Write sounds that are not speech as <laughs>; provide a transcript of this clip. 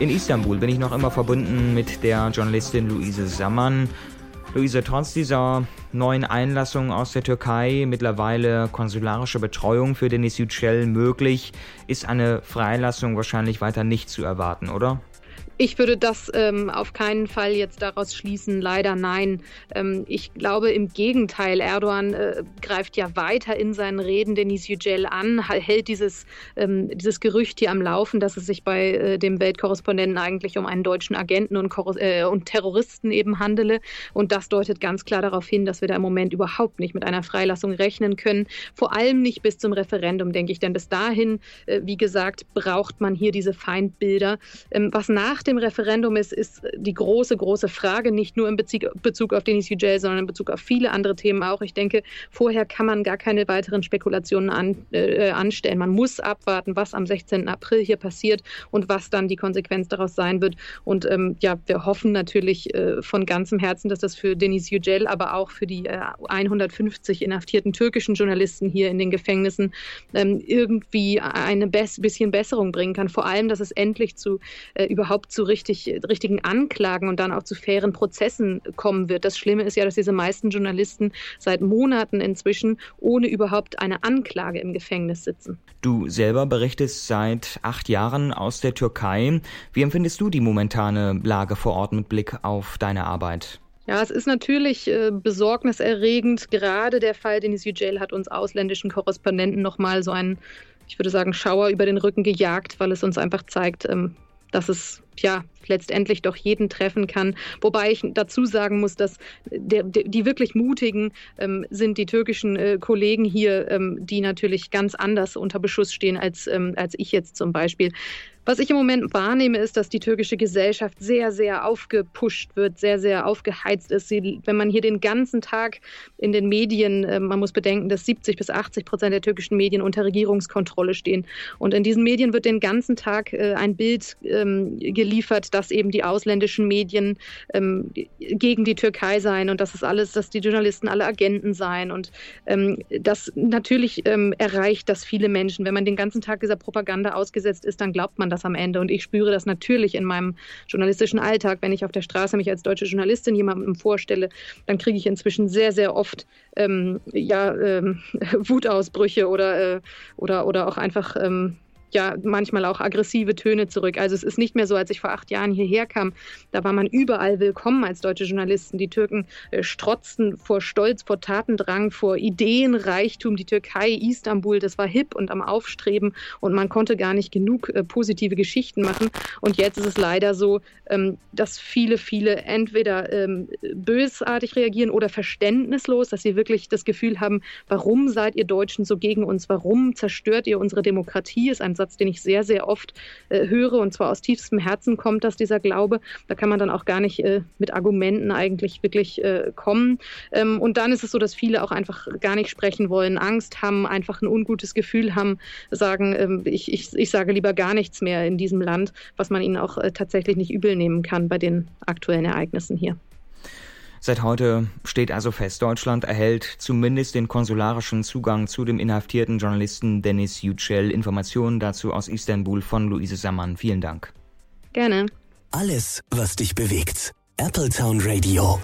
In Istanbul bin ich noch immer verbunden mit der Journalistin Luise Sammann. Luise, trotz dieser neuen Einlassung aus der Türkei, mittlerweile konsularische Betreuung für Denis Yücel möglich, ist eine Freilassung wahrscheinlich weiter nicht zu erwarten, oder? Ich würde das ähm, auf keinen Fall jetzt daraus schließen. Leider nein. Ähm, ich glaube im Gegenteil. Erdogan äh, greift ja weiter in seinen Reden Denis Yücel an, hält dieses, ähm, dieses Gerücht hier am Laufen, dass es sich bei äh, dem Weltkorrespondenten eigentlich um einen deutschen Agenten und, äh, und Terroristen eben handele. Und das deutet ganz klar darauf hin, dass wir da im Moment überhaupt nicht mit einer Freilassung rechnen können. Vor allem nicht bis zum Referendum, denke ich. Denn bis dahin, äh, wie gesagt, braucht man hier diese Feindbilder. Ähm, was nach dem Referendum ist, ist die große, große Frage, nicht nur in Bezug auf den ECJ, sondern in Bezug auf viele andere Themen auch. Ich denke, vorher kann man gar keine weiteren Spekulationen an, äh, anstellen. Man muss abwarten, was am 16. April hier passiert und was dann die Konsequenz daraus sein wird. Und ähm, ja, wir hoffen natürlich äh, von ganzem Herzen, dass das für Denis Yücel, aber auch für die äh, 150 inhaftierten türkischen Journalisten hier in den Gefängnissen ähm, irgendwie eine bisschen Besserung bringen kann. Vor allem, dass es endlich zu äh, überhaupt zu richtig, richtigen Anklagen und dann auch zu fairen Prozessen kommen wird. Das Schlimme ist ja, dass diese meisten Journalisten seit Monaten inzwischen ohne überhaupt eine Anklage im Gefängnis sitzen. Du selber berichtest seit acht Jahren aus der Türkei. Wie empfindest du die momentane Lage vor Ort mit Blick auf deine Arbeit? Ja, es ist natürlich äh, besorgniserregend. Gerade der Fall Denis Yücel hat uns ausländischen Korrespondenten nochmal so einen, ich würde sagen, Schauer über den Rücken gejagt, weil es uns einfach zeigt, ähm, dass es ja letztendlich doch jeden treffen kann. Wobei ich dazu sagen muss, dass der, der, die wirklich mutigen ähm, sind die türkischen äh, Kollegen hier, ähm, die natürlich ganz anders unter Beschuss stehen als, ähm, als ich jetzt zum Beispiel. Was ich im Moment wahrnehme, ist, dass die türkische Gesellschaft sehr, sehr aufgepusht wird, sehr, sehr aufgeheizt ist. Sie, wenn man hier den ganzen Tag in den Medien, äh, man muss bedenken, dass 70 bis 80 Prozent der türkischen Medien unter Regierungskontrolle stehen. Und in diesen Medien wird den ganzen Tag äh, ein Bild ähm, geliefert, dass eben die ausländischen Medien ähm, gegen die Türkei seien und dass es alles, dass die Journalisten alle Agenten seien. Und ähm, das natürlich ähm, erreicht das viele Menschen. Wenn man den ganzen Tag dieser Propaganda ausgesetzt ist, dann glaubt man das am Ende. Und ich spüre das natürlich in meinem journalistischen Alltag. Wenn ich auf der Straße mich als deutsche Journalistin jemandem vorstelle, dann kriege ich inzwischen sehr, sehr oft ähm, ja, ähm, <laughs> Wutausbrüche oder, äh, oder, oder auch einfach ähm, ja manchmal auch aggressive Töne zurück. Also es ist nicht mehr so, als ich vor acht Jahren hierher kam. Da war man überall willkommen als deutsche Journalisten. Die Türken äh, strotzten vor Stolz, vor Tatendrang, vor Ideenreichtum. Die Türkei, Istanbul, das war hip und am Aufstreben und man konnte gar nicht genug äh, positive Geschichten machen. Und jetzt ist es leider so, ähm, dass viele, viele entweder ähm, bösartig reagieren oder verständnislos, dass sie wirklich das Gefühl haben, warum seid ihr Deutschen so gegen uns? Warum zerstört ihr unsere Demokratie? Ist ein Satz, den ich sehr, sehr oft äh, höre und zwar aus tiefstem Herzen kommt das dieser Glaube. Da kann man dann auch gar nicht äh, mit Argumenten eigentlich wirklich äh, kommen. Ähm, und dann ist es so, dass viele auch einfach gar nicht sprechen wollen, Angst haben, einfach ein ungutes Gefühl haben, sagen, ähm, ich, ich, ich sage lieber gar nichts mehr in diesem Land, was man ihnen auch äh, tatsächlich nicht übel nehmen kann bei den aktuellen Ereignissen hier. Seit heute steht also fest, Deutschland erhält zumindest den konsularischen Zugang zu dem inhaftierten Journalisten Dennis Yücel. Informationen dazu aus Istanbul von Luise Sammann. Vielen Dank. Gerne. Alles, was dich bewegt. Appletown Radio.